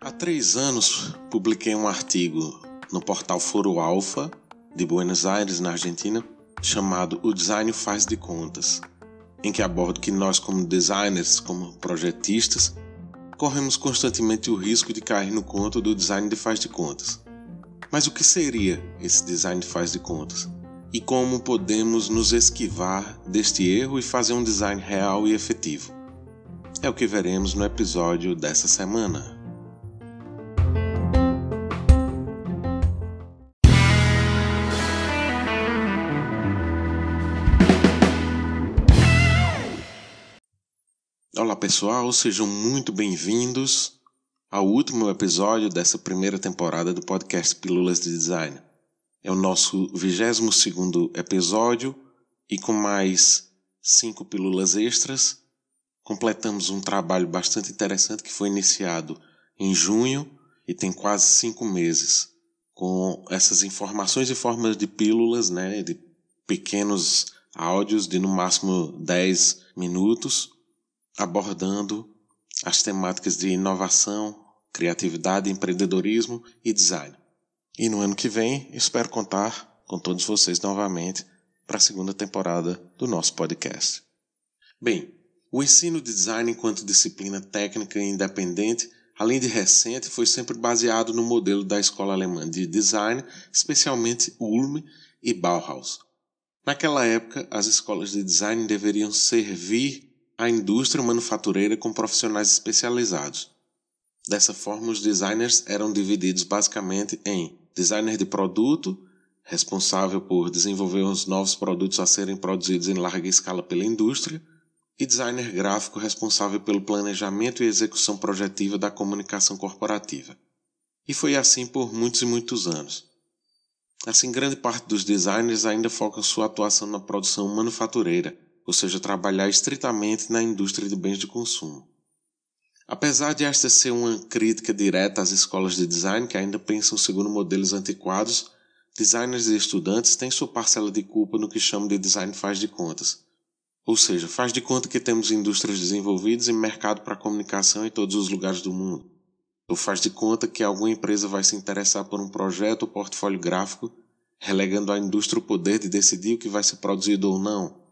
Há três anos publiquei um artigo no portal Foro Alfa de Buenos Aires, na Argentina, chamado O Design Faz de Contas, em que abordo que nós, como designers, como projetistas, corremos constantemente o risco de cair no conto do design de faz de contas. Mas o que seria esse design de faz de contas? E como podemos nos esquivar deste erro e fazer um design real e efetivo? É o que veremos no episódio dessa semana. Olá pessoal, sejam muito bem-vindos ao último episódio dessa primeira temporada do podcast Pílulas de Design. É o nosso 22 segundo episódio e com mais cinco pílulas extras completamos um trabalho bastante interessante que foi iniciado em junho e tem quase cinco meses com essas informações e formas de pílulas, né, de pequenos áudios de no máximo 10 minutos abordando as temáticas de inovação, criatividade, empreendedorismo e design. E no ano que vem, espero contar com todos vocês novamente para a segunda temporada do nosso podcast. Bem, o ensino de design enquanto disciplina técnica independente, além de recente, foi sempre baseado no modelo da escola alemã de design, especialmente Ulm e Bauhaus. Naquela época, as escolas de design deveriam servir a indústria manufatureira com profissionais especializados. Dessa forma, os designers eram divididos basicamente em designer de produto, responsável por desenvolver os novos produtos a serem produzidos em larga escala pela indústria, e designer gráfico responsável pelo planejamento e execução projetiva da comunicação corporativa. E foi assim por muitos e muitos anos. Assim, grande parte dos designers ainda foca sua atuação na produção manufatureira, ou seja, trabalhar estritamente na indústria de bens de consumo. Apesar de esta ser uma crítica direta às escolas de design que ainda pensam segundo modelos antiquados, designers e estudantes têm sua parcela de culpa no que chamam de design faz de contas. Ou seja, faz de conta que temos indústrias desenvolvidas e mercado para comunicação em todos os lugares do mundo. Ou faz de conta que alguma empresa vai se interessar por um projeto ou portfólio gráfico, relegando à indústria o poder de decidir o que vai ser produzido ou não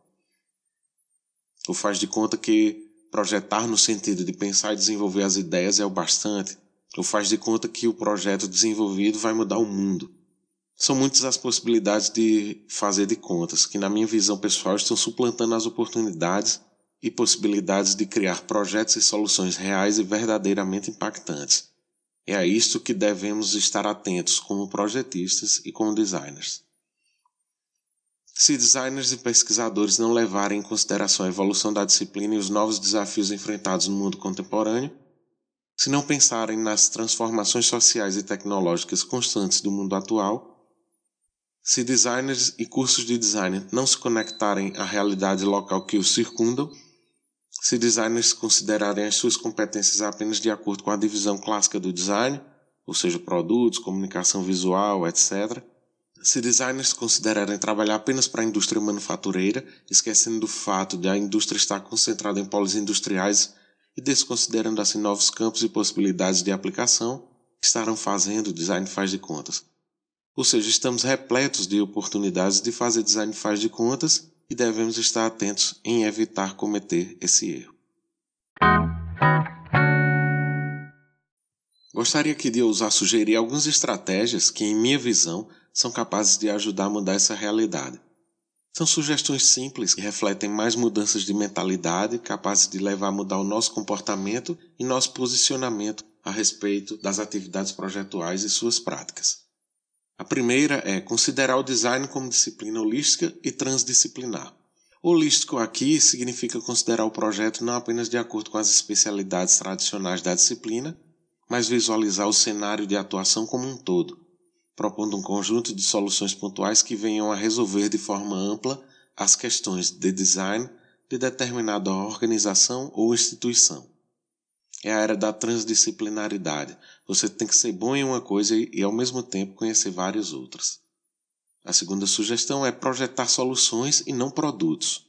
ou faz de conta que projetar no sentido de pensar e desenvolver as ideias é o bastante, ou faz de conta que o projeto desenvolvido vai mudar o mundo. São muitas as possibilidades de fazer de contas, que na minha visão pessoal estão suplantando as oportunidades e possibilidades de criar projetos e soluções reais e verdadeiramente impactantes. É a isto que devemos estar atentos como projetistas e como designers. Se designers e pesquisadores não levarem em consideração a evolução da disciplina e os novos desafios enfrentados no mundo contemporâneo, se não pensarem nas transformações sociais e tecnológicas constantes do mundo atual, se designers e cursos de design não se conectarem à realidade local que os circundam, se designers considerarem as suas competências apenas de acordo com a divisão clássica do design, ou seja, produtos, comunicação visual, etc., se designers considerarem trabalhar apenas para a indústria manufatureira, esquecendo do fato de a indústria estar concentrada em polos industriais e desconsiderando assim novos campos e possibilidades de aplicação, estarão fazendo design faz de contas. Ou seja, estamos repletos de oportunidades de fazer design faz de contas e devemos estar atentos em evitar cometer esse erro. Gostaria aqui de ousar sugerir algumas estratégias que, em minha visão, são capazes de ajudar a mudar essa realidade. São sugestões simples que refletem mais mudanças de mentalidade, capazes de levar a mudar o nosso comportamento e nosso posicionamento a respeito das atividades projetuais e suas práticas. A primeira é considerar o design como disciplina holística e transdisciplinar. Holístico aqui significa considerar o projeto não apenas de acordo com as especialidades tradicionais da disciplina, mas visualizar o cenário de atuação como um todo, propondo um conjunto de soluções pontuais que venham a resolver de forma ampla as questões de design de determinada organização ou instituição. É a era da transdisciplinaridade. Você tem que ser bom em uma coisa e, ao mesmo tempo, conhecer várias outras. A segunda sugestão é projetar soluções e não produtos.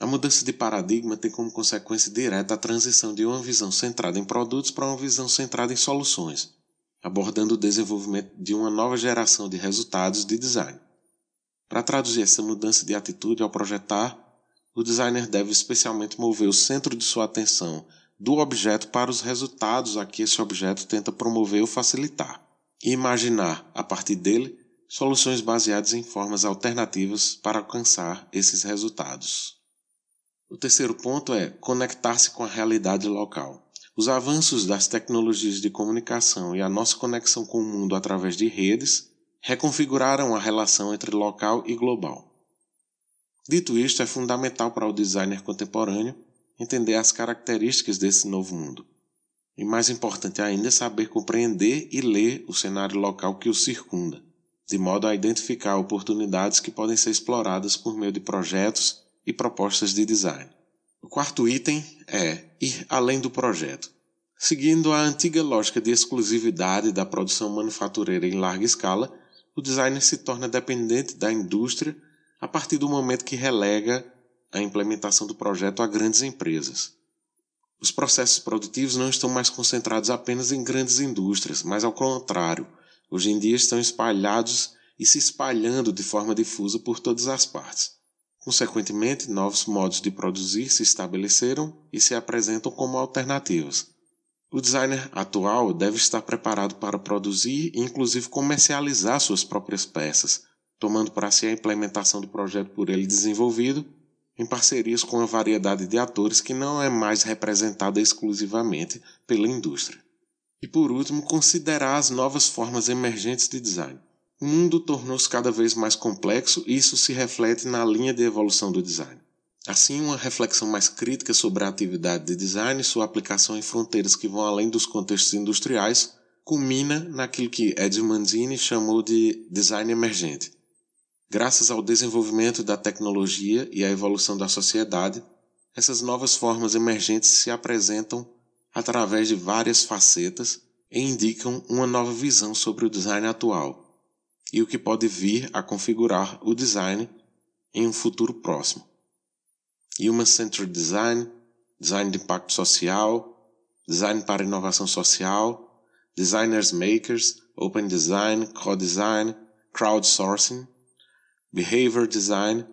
A mudança de paradigma tem como consequência direta a transição de uma visão centrada em produtos para uma visão centrada em soluções, abordando o desenvolvimento de uma nova geração de resultados de design. Para traduzir essa mudança de atitude ao projetar, o designer deve especialmente mover o centro de sua atenção do objeto para os resultados a que esse objeto tenta promover ou facilitar, e imaginar, a partir dele, soluções baseadas em formas alternativas para alcançar esses resultados. O terceiro ponto é conectar-se com a realidade local. Os avanços das tecnologias de comunicação e a nossa conexão com o mundo através de redes reconfiguraram a relação entre local e global. Dito isto, é fundamental para o designer contemporâneo entender as características desse novo mundo. E mais importante ainda saber compreender e ler o cenário local que o circunda, de modo a identificar oportunidades que podem ser exploradas por meio de projetos e propostas de design. O quarto item é ir além do projeto. Seguindo a antiga lógica de exclusividade da produção manufatureira em larga escala, o designer se torna dependente da indústria a partir do momento que relega a implementação do projeto a grandes empresas. Os processos produtivos não estão mais concentrados apenas em grandes indústrias, mas ao contrário, hoje em dia estão espalhados e se espalhando de forma difusa por todas as partes. Consequentemente, novos modos de produzir se estabeleceram e se apresentam como alternativas. O designer atual deve estar preparado para produzir e, inclusive, comercializar suas próprias peças, tomando para si a implementação do projeto por ele desenvolvido em parcerias com uma variedade de atores que não é mais representada exclusivamente pela indústria. E por último, considerar as novas formas emergentes de design. O mundo tornou-se cada vez mais complexo e isso se reflete na linha de evolução do design. Assim, uma reflexão mais crítica sobre a atividade de design e sua aplicação em fronteiras que vão além dos contextos industriais culmina naquilo que Ed Manzini chamou de design emergente, Graças ao desenvolvimento da tecnologia e à evolução da sociedade, essas novas formas emergentes se apresentam através de várias facetas e indicam uma nova visão sobre o design atual e o que pode vir a configurar o design em um futuro próximo. Human Centered Design, design de impacto social, design para inovação social, designers makers, open design, co-design, crowdsourcing Behavior Design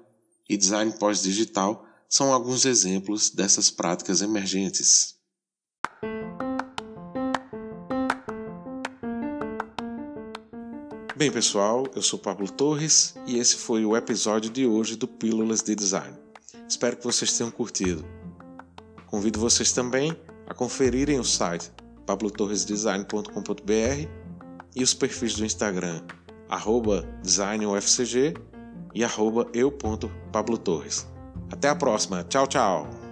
e Design Pós-Digital são alguns exemplos dessas práticas emergentes. Bem, pessoal, eu sou Pablo Torres e esse foi o episódio de hoje do Pílulas de Design. Espero que vocês tenham curtido. Convido vocês também a conferirem o site pablotorresdesign.com.br e os perfis do Instagram designufcg e eu.pablotorres. Até a próxima. Tchau, tchau.